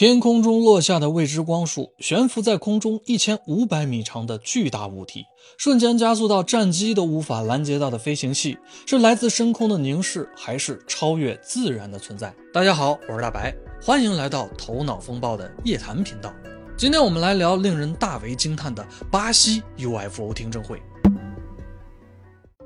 天空中落下的未知光束，悬浮在空中一千五百米长的巨大物体，瞬间加速到战机都无法拦截到的飞行器，是来自深空的凝视，还是超越自然的存在？大家好，我是大白，欢迎来到头脑风暴的夜谈频道。今天我们来聊令人大为惊叹的巴西 UFO 听证会。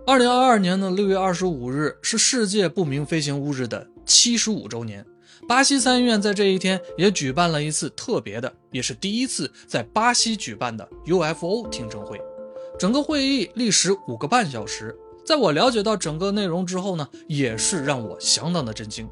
二零二二年的六月二十五日是世界不明飞行物日的七十五周年。巴西参议院在这一天也举办了一次特别的，也是第一次在巴西举办的 UFO 听证会。整个会议历时五个半小时。在我了解到整个内容之后呢，也是让我相当的震惊。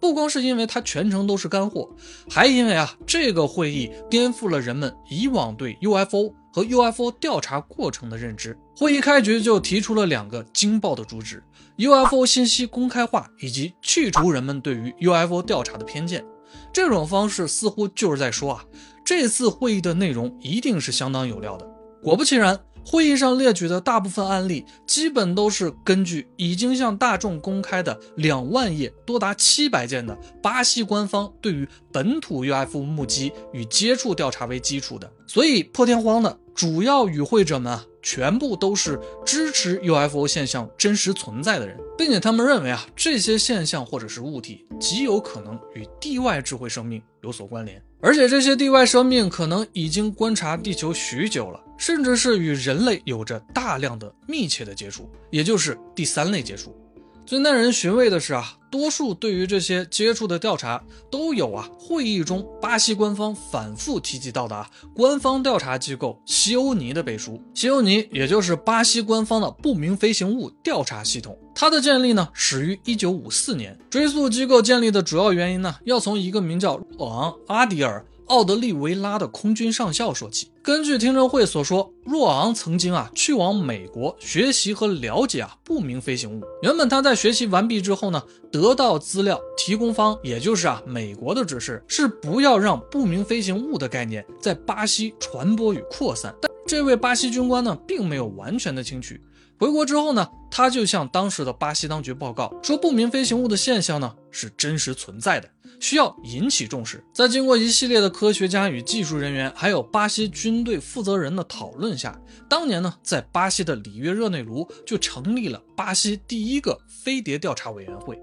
不光是因为它全程都是干货，还因为啊，这个会议颠覆了人们以往对 UFO 和 UFO 调查过程的认知。会议开局就提出了两个惊爆的主旨：UFO 信息公开化以及去除人们对于 UFO 调查的偏见。这种方式似乎就是在说啊，这次会议的内容一定是相当有料的。果不其然。会议上列举的大部分案例，基本都是根据已经向大众公开的两万页、多达七百件的巴西官方对于本土 UFO 目击与接触调查为基础的，所以破天荒的主要与会者们啊。全部都是支持 UFO 现象真实存在的人，并且他们认为啊，这些现象或者是物体极有可能与地外智慧生命有所关联，而且这些地外生命可能已经观察地球许久了，甚至是与人类有着大量的密切的接触，也就是第三类接触。最耐人寻味的是啊，多数对于这些接触的调查都有啊，会议中巴西官方反复提及到的啊，官方调查机构西欧尼的背书。西欧尼也就是巴西官方的不明飞行物调查系统，它的建立呢始于一九五四年。追溯机构建立的主要原因呢，要从一个名叫若昂阿迪尔。奥德利维拉的空军上校说起，根据听证会所说，若昂曾经啊去往美国学习和了解啊不明飞行物。原本他在学习完毕之后呢，得到资料提供方，也就是啊美国的指示是不要让不明飞行物的概念在巴西传播与扩散。这位巴西军官呢，并没有完全的清取。回国之后呢，他就向当时的巴西当局报告说，不明飞行物的现象呢是真实存在的，需要引起重视。在经过一系列的科学家与技术人员，还有巴西军队负责人的讨论下，当年呢，在巴西的里约热内卢就成立了巴西第一个飞碟调查委员会，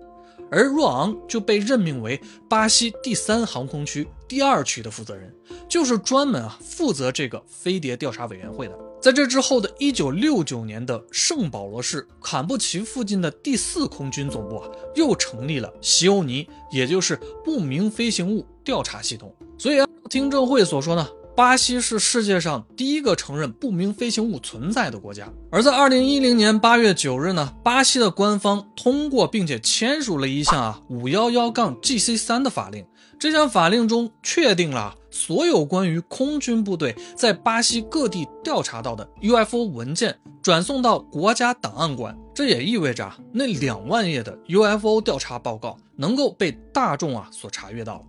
而若昂就被任命为巴西第三航空区第二区的负责人，就是专门啊负责这个飞碟调查委员会的。在这之后的1969年的圣保罗市坎布奇附近的第四空军总部啊，又成立了西欧尼，也就是不明飞行物调查系统。所以，听证会所说呢，巴西是世界上第一个承认不明飞行物存在的国家。而在2010年8月9日呢，巴西的官方通过并且签署了一项啊 511-GC3 的法令。这项法令中确定了所有关于空军部队在巴西各地调查到的 UFO 文件转送到国家档案馆，这也意味着啊，那两万页的 UFO 调查报告能够被大众啊所查阅到。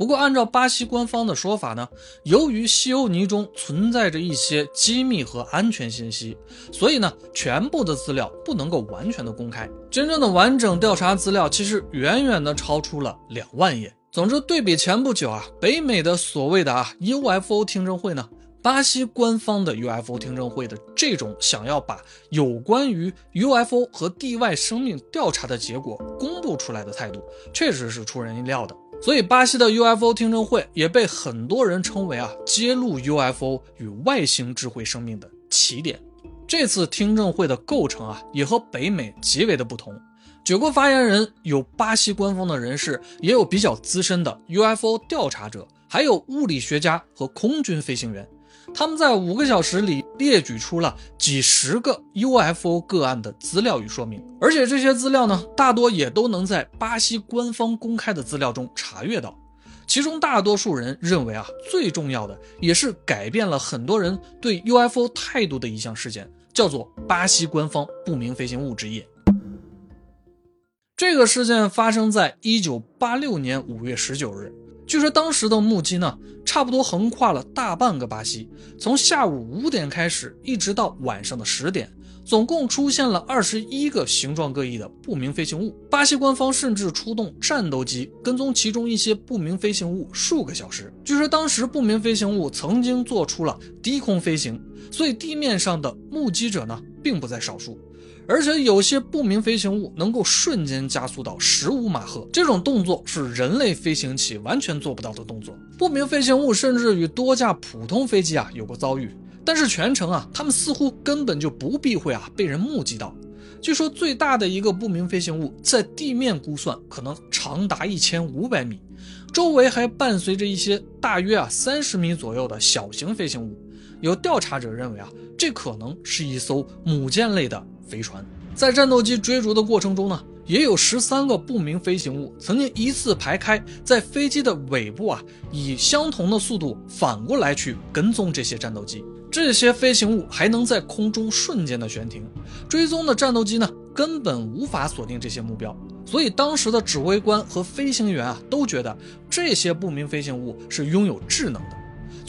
不过，按照巴西官方的说法呢，由于西欧尼中存在着一些机密和安全信息，所以呢，全部的资料不能够完全的公开。真正的完整调查资料其实远远的超出了两万页。总之，对比前不久啊，北美的所谓的啊 UFO 听证会呢，巴西官方的 UFO 听证会的这种想要把有关于 UFO 和地外生命调查的结果公布出来的态度，确实是出人意料的。所以，巴西的 UFO 听证会也被很多人称为啊揭露 UFO 与外星智慧生命的起点。这次听证会的构成啊，也和北美极为的不同。九个发言人有巴西官方的人士，也有比较资深的 UFO 调查者，还有物理学家和空军飞行员。他们在五个小时里列举出了几十个 UFO 个案的资料与说明，而且这些资料呢，大多也都能在巴西官方公开的资料中查阅到。其中大多数人认为啊，最重要的也是改变了很多人对 UFO 态度的一项事件，叫做巴西官方不明飞行物之夜。这个事件发生在一九八六年五月十九日。据说当时的目击呢，差不多横跨了大半个巴西，从下午五点开始，一直到晚上的十点，总共出现了二十一个形状各异的不明飞行物。巴西官方甚至出动战斗机跟踪其中一些不明飞行物数个小时。据说当时不明飞行物曾经做出了低空飞行，所以地面上的目击者呢并不在少数。而且有些不明飞行物能够瞬间加速到十五马赫，这种动作是人类飞行器完全做不到的动作。不明飞行物甚至与多架普通飞机啊有过遭遇。但是全程啊，他们似乎根本就不避讳啊被人目击到。据说最大的一个不明飞行物在地面估算可能长达一千五百米，周围还伴随着一些大约啊三十米左右的小型飞行物。有调查者认为啊，这可能是一艘母舰类的飞船。在战斗机追逐的过程中呢，也有十三个不明飞行物曾经依次排开在飞机的尾部啊，以相同的速度反过来去跟踪这些战斗机。这些飞行物还能在空中瞬间的悬停，追踪的战斗机呢根本无法锁定这些目标，所以当时的指挥官和飞行员啊都觉得这些不明飞行物是拥有智能的。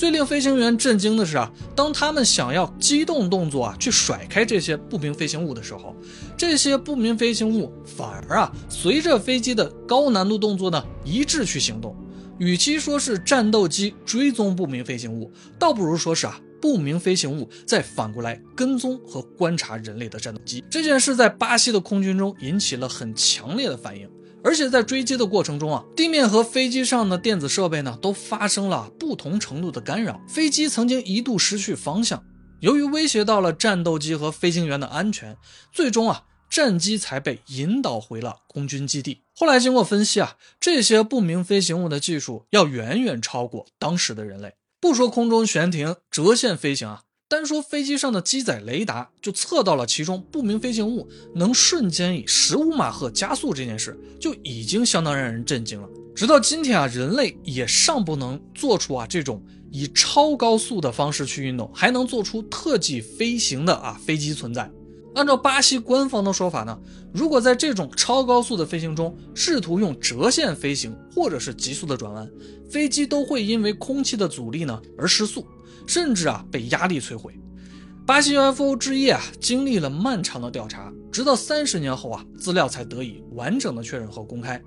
最令飞行员震惊的是啊，当他们想要机动动作啊去甩开这些不明飞行物的时候，这些不明飞行物反而啊随着飞机的高难度动作呢一致去行动。与其说是战斗机追踪不明飞行物，倒不如说是啊。不明飞行物再反过来跟踪和观察人类的战斗机，这件事在巴西的空军中引起了很强烈的反应。而且在追击的过程中啊，地面和飞机上的电子设备呢都发生了不同程度的干扰，飞机曾经一度失去方向。由于威胁到了战斗机和飞行员的安全，最终啊，战机才被引导回了空军基地。后来经过分析啊，这些不明飞行物的技术要远远超过当时的人类。不说空中悬停、折线飞行啊，单说飞机上的机载雷达就测到了其中不明飞行物能瞬间以十五马赫加速这件事，就已经相当让人震惊了。直到今天啊，人类也尚不能做出啊这种以超高速的方式去运动，还能做出特技飞行的啊飞机存在。按照巴西官方的说法呢，如果在这种超高速的飞行中试图用折线飞行或者是急速的转弯，飞机都会因为空气的阻力呢而失速，甚至啊被压力摧毁。巴西 UFO 之夜啊经历了漫长的调查，直到三十年后啊资料才得以完整的确认和公开。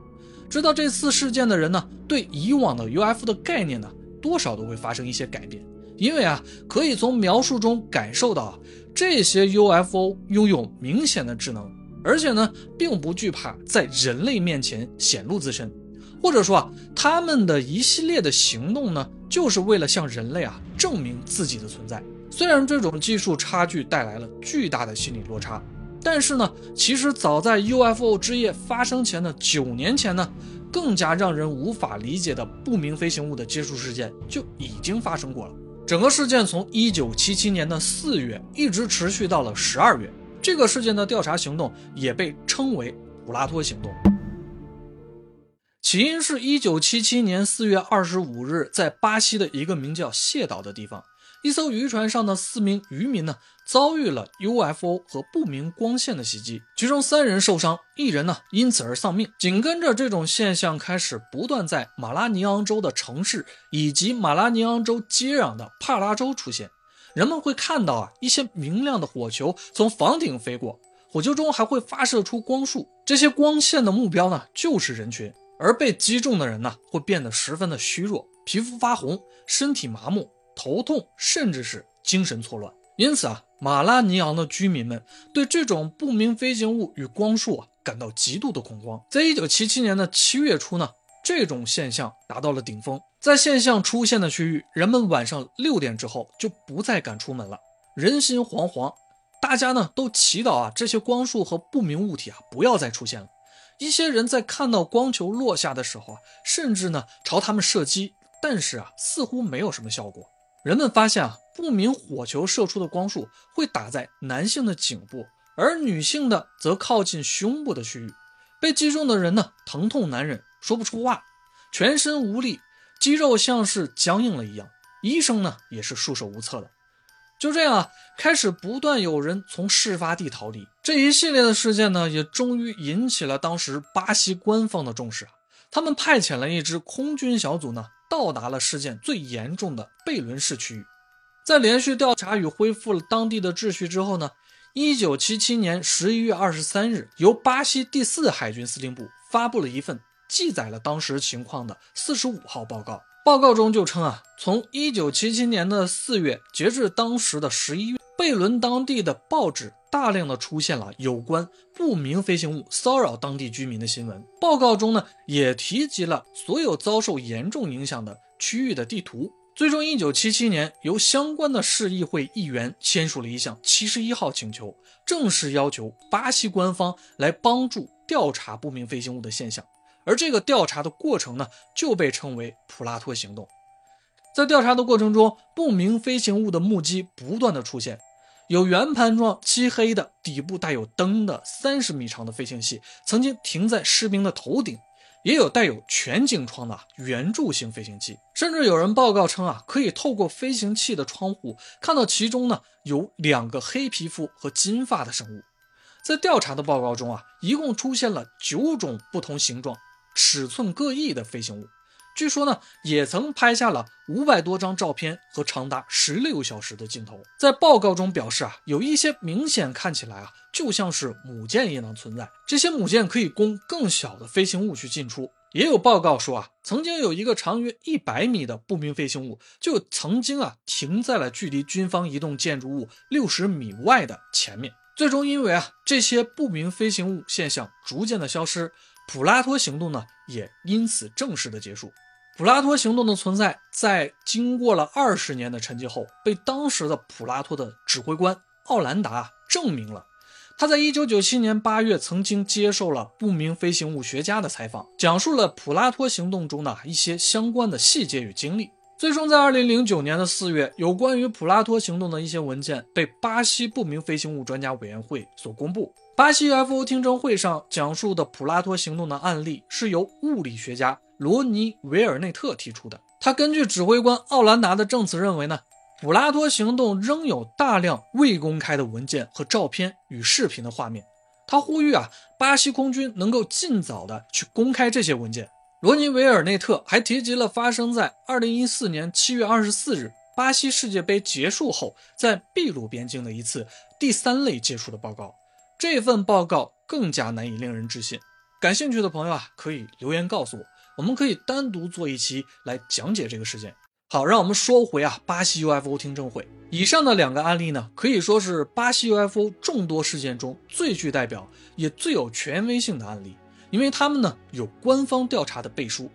知道这次事件的人呢，对以往的 UFO 的概念呢多少都会发生一些改变，因为啊可以从描述中感受到啊。这些 UFO 拥有明显的智能，而且呢，并不惧怕在人类面前显露自身，或者说啊，他们的一系列的行动呢，就是为了向人类啊证明自己的存在。虽然这种技术差距带来了巨大的心理落差，但是呢，其实早在 UFO 之夜发生前的九年前呢，更加让人无法理解的不明飞行物的接触事件就已经发生过了。整个事件从一九七七年的四月一直持续到了十二月。这个事件的调查行动也被称为普拉托行动。起因是一九七七年四月二十五日，在巴西的一个名叫谢岛的地方。一艘渔船上的四名渔民呢，遭遇了 UFO 和不明光线的袭击，其中三人受伤，一人呢因此而丧命。紧跟着，这种现象开始不断在马拉尼昂州的城市以及马拉尼昂州接壤的帕拉州出现。人们会看到啊一些明亮的火球从房顶飞过，火球中还会发射出光束，这些光线的目标呢就是人群，而被击中的人呢会变得十分的虚弱，皮肤发红，身体麻木。头痛，甚至是精神错乱。因此啊，马拉尼昂的居民们对这种不明飞行物与光束啊感到极度的恐慌。在一九七七年的七月初呢，这种现象达到了顶峰。在现象出现的区域，人们晚上六点之后就不再敢出门了，人心惶惶。大家呢都祈祷啊，这些光束和不明物体啊不要再出现了。一些人在看到光球落下的时候啊，甚至呢朝他们射击，但是啊似乎没有什么效果。人们发现啊，不明火球射出的光束会打在男性的颈部，而女性的则靠近胸部的区域。被击中的人呢，疼痛难忍，说不出话，全身无力，肌肉像是僵硬了一样。医生呢，也是束手无策的。就这样啊，开始不断有人从事发地逃离。这一系列的事件呢，也终于引起了当时巴西官方的重视啊。他们派遣了一支空军小组呢。到达了事件最严重的贝伦市区域，在连续调查与恢复了当地的秩序之后呢，一九七七年十一月二十三日，由巴西第四海军司令部发布了一份记载了当时情况的四十五号报告。报告中就称啊，从一九七七年的四月截至当时的十一月，贝伦当地的报纸大量的出现了有关不明飞行物骚扰当地居民的新闻。报告中呢，也提及了所有遭受严重影响的区域的地图。最终，一九七七年，由相关的市议会议员签署了一项七十一号请求，正式要求巴西官方来帮助调查不明飞行物的现象。而这个调查的过程呢，就被称为普拉托行动。在调查的过程中，不明飞行物的目击不断的出现，有圆盘状、漆黑的、底部带有灯的三十米长的飞行器曾经停在士兵的头顶。也有带有全景窗的圆柱形飞行器，甚至有人报告称啊，可以透过飞行器的窗户看到其中呢有两个黑皮肤和金发的生物。在调查的报告中啊，一共出现了九种不同形状、尺寸各异的飞行物。据说呢，也曾拍下了五百多张照片和长达十六小时的镜头。在报告中表示啊，有一些明显看起来啊，就像是母舰一样存在。这些母舰可以供更小的飞行物去进出。也有报告说啊，曾经有一个长约一百米的不明飞行物，就曾经啊停在了距离军方移动建筑物六十米外的前面。最终因为啊这些不明飞行物现象逐渐的消失，普拉托行动呢也因此正式的结束。普拉托行动的存在，在经过了二十年的沉寂后，被当时的普拉托的指挥官奥兰达证明了。他在一九九七年八月曾经接受了不明飞行物学家的采访，讲述了普拉托行动中的一些相关的细节与经历。最终，在二零零九年的四月，有关于普拉托行动的一些文件被巴西不明飞行物专家委员会所公布。巴西 UFO 听证会上讲述的普拉托行动的案例，是由物理学家。罗尼维尔内特提出的，他根据指挥官奥兰达的证词认为呢，普拉托行动仍有大量未公开的文件和照片与视频的画面。他呼吁啊，巴西空军能够尽早的去公开这些文件。罗尼维尔内特还提及了发生在二零一四年七月二十四日巴西世界杯结束后，在秘鲁边境的一次第三类接触的报告。这份报告更加难以令人置信。感兴趣的朋友啊，可以留言告诉我。我们可以单独做一期来讲解这个事件。好，让我们说回啊，巴西 UFO 听证会。以上的两个案例呢，可以说是巴西 UFO 众多事件中最具代表也最有权威性的案例，因为他们呢有官方调查的背书。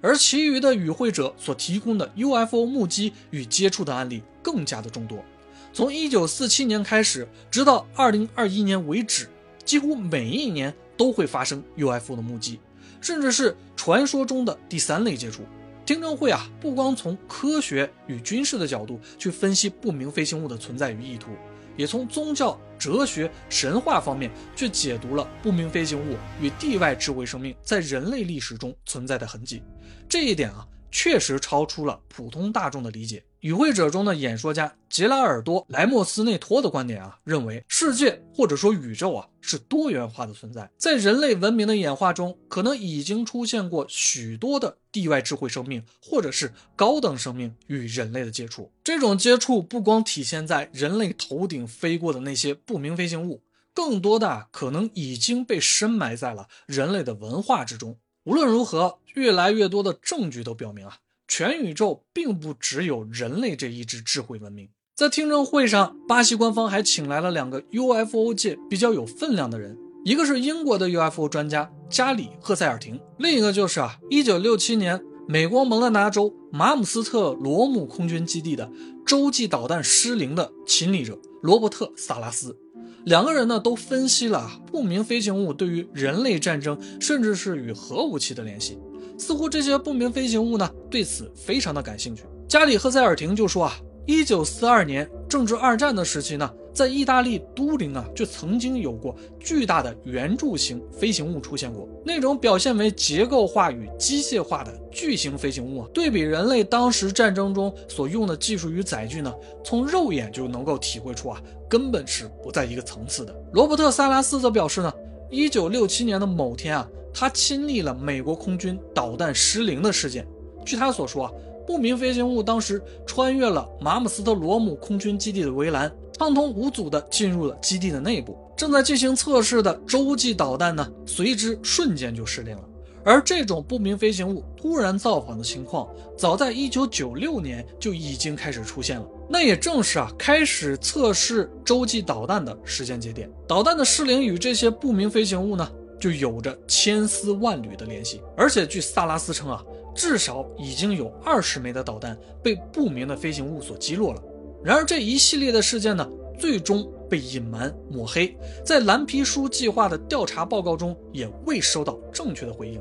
而其余的与会者所提供的 UFO 目击与接触的案例更加的众多。从1947年开始，直到2021年为止，几乎每一年都会发生 UFO 的目击。甚至是传说中的第三类接触。听证会啊，不光从科学与军事的角度去分析不明飞行物的存在与意图，也从宗教、哲学、神话方面去解读了不明飞行物与地外智慧生命在人类历史中存在的痕迹。这一点啊，确实超出了普通大众的理解。与会者中的演说家杰拉尔多·莱莫斯内托的观点啊，认为世界或者说宇宙啊是多元化的存在，在人类文明的演化中，可能已经出现过许多的地外智慧生命或者是高等生命与人类的接触。这种接触不光体现在人类头顶飞过的那些不明飞行物，更多的可能已经被深埋在了人类的文化之中。无论如何，越来越多的证据都表明啊。全宇宙并不只有人类这一支智慧文明。在听证会上，巴西官方还请来了两个 UFO 界比较有分量的人，一个是英国的 UFO 专家加里赫塞尔廷，另一个就是啊，1967年美国蒙大拿州马姆斯特罗姆空军基地的洲际导弹失灵的亲历者罗伯特萨拉斯。两个人呢都分析了不明飞行物对于人类战争，甚至是与核武器的联系。似乎这些不明飞行物呢，对此非常的感兴趣。加里赫塞尔廷就说啊，一九四二年正值二战的时期呢，在意大利都灵啊，就曾经有过巨大的圆柱形飞行物出现过。那种表现为结构化与机械化的巨型飞行物啊，对比人类当时战争中所用的技术与载具呢，从肉眼就能够体会出啊，根本是不在一个层次的。罗伯特·萨拉斯则表示呢，一九六七年的某天啊。他亲历了美国空军导弹失灵的事件。据他所说啊，不明飞行物当时穿越了马姆斯特罗姆空军基地的围栏，畅通无阻地进入了基地的内部。正在进行测试的洲际导弹呢，随之瞬间就失灵了。而这种不明飞行物突然造访的情况，早在1996年就已经开始出现了。那也正是啊，开始测试洲际导弹的时间节点。导弹的失灵与这些不明飞行物呢，就有着千丝万缕的联系。而且据萨拉斯称啊，至少已经有二十枚的导弹被不明的飞行物所击落了。然而这一系列的事件呢，最终。被隐瞒抹黑，在蓝皮书计划的调查报告中也未收到正确的回应。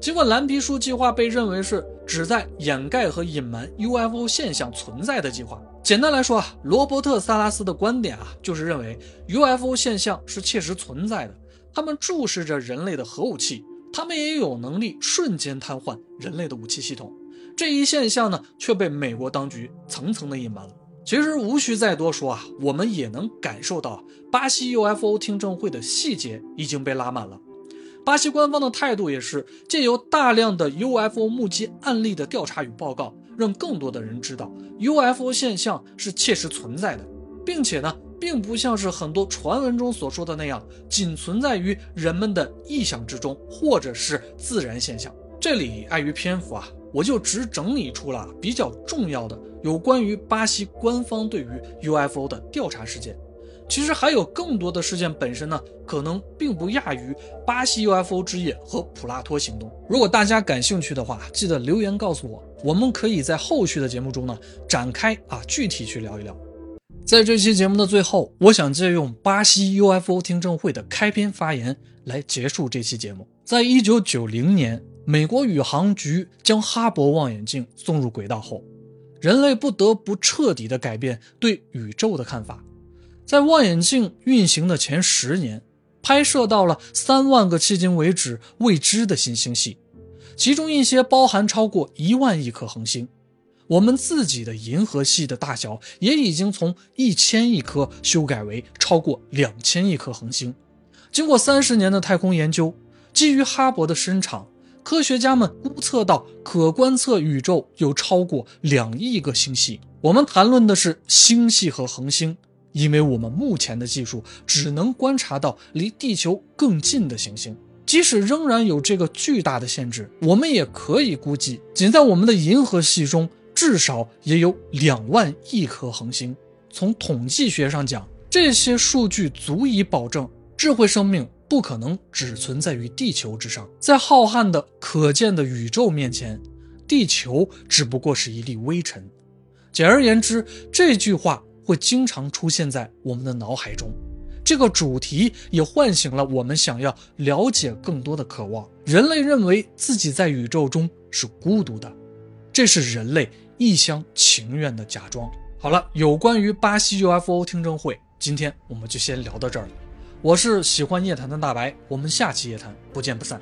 尽管蓝皮书计划被认为是旨在掩盖和隐瞒 UFO 现象存在的计划，简单来说啊，罗伯特·萨拉斯的观点啊，就是认为 UFO 现象是切实存在的，他们注视着人类的核武器，他们也有能力瞬间瘫痪人类的武器系统。这一现象呢，却被美国当局层层的隐瞒了。其实无需再多说啊，我们也能感受到巴西 UFO 听证会的细节已经被拉满了。巴西官方的态度也是借由大量的 UFO 目击案例的调查与报告，让更多的人知道 UFO 现象是切实存在的，并且呢，并不像是很多传闻中所说的那样，仅存在于人们的臆想之中，或者是自然现象。这里碍于篇幅啊。我就只整理出了比较重要的有关于巴西官方对于 UFO 的调查事件。其实还有更多的事件本身呢，可能并不亚于巴西 UFO 之夜和普拉托行动。如果大家感兴趣的话，记得留言告诉我，我们可以在后续的节目中呢展开啊具体去聊一聊。在这期节目的最后，我想借用巴西 UFO 听证会的开篇发言来结束这期节目。在一九九零年。美国宇航局将哈勃望远镜送入轨道后，人类不得不彻底的改变对宇宙的看法。在望远镜运行的前十年，拍摄到了三万个迄今为止未知的新星系，其中一些包含超过一万亿颗恒星。我们自己的银河系的大小也已经从一千亿颗修改为超过两千亿颗恒星。经过三十年的太空研究，基于哈勃的伸长。科学家们估测到，可观测宇宙有超过两亿个星系。我们谈论的是星系和恒星，因为我们目前的技术只能观察到离地球更近的行星。即使仍然有这个巨大的限制，我们也可以估计，仅在我们的银河系中，至少也有两万亿颗恒星。从统计学上讲，这些数据足以保证智慧生命。不可能只存在于地球之上，在浩瀚的可见的宇宙面前，地球只不过是一粒微尘。简而言之，这句话会经常出现在我们的脑海中。这个主题也唤醒了我们想要了解更多的渴望。人类认为自己在宇宙中是孤独的，这是人类一厢情愿的假装。好了，有关于巴西 UFO 听证会，今天我们就先聊到这儿了。我是喜欢夜谈的大白，我们下期夜谈不见不散。